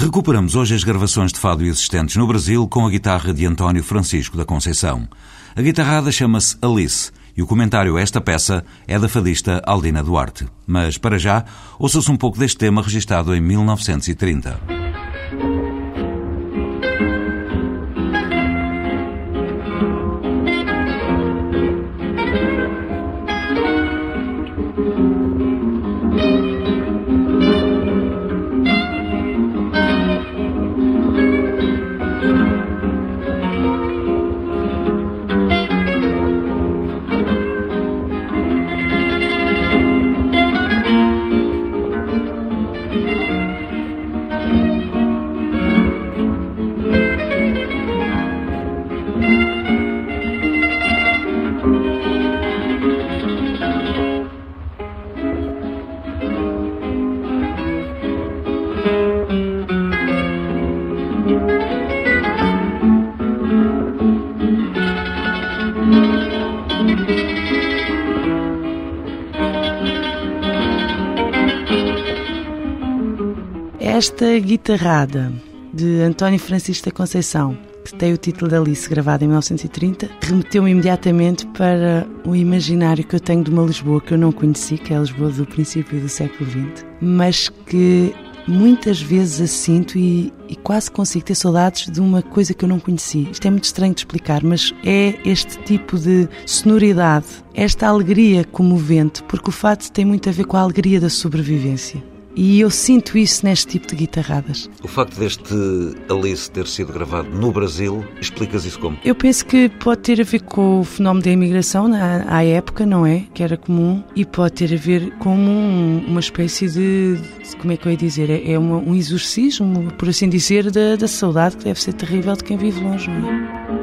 Recuperamos hoje as gravações de fado existentes no Brasil com a guitarra de António Francisco da Conceição. A guitarrada chama-se Alice e o comentário a esta peça é da fadista Aldina Duarte. Mas, para já, ouça-se um pouco deste tema registado em 1930. Esta guitarrada de António Francisco da Conceição, que tem o título de Alice, gravada em 1930, remeteu-me imediatamente para o imaginário que eu tenho de uma Lisboa que eu não conheci, que é a Lisboa do princípio do século XX, mas que muitas vezes a sinto e, e, quase consigo ter saudades de uma coisa que eu não conheci. Isto é muito estranho de explicar, mas é este tipo de sonoridade, esta alegria comovente, porque o fato tem muito a ver com a alegria da sobrevivência. E eu sinto isso neste tipo de guitarradas. O facto deste Alice ter sido gravado no Brasil, explicas isso como? Eu penso que pode ter a ver com o fenómeno da imigração na, à época, não é? Que era comum, e pode ter a ver com um, uma espécie de, Como é que eu ia dizer? É, é um exorcismo, por assim dizer, da, da saudade que deve ser terrível de quem vive longe, não é?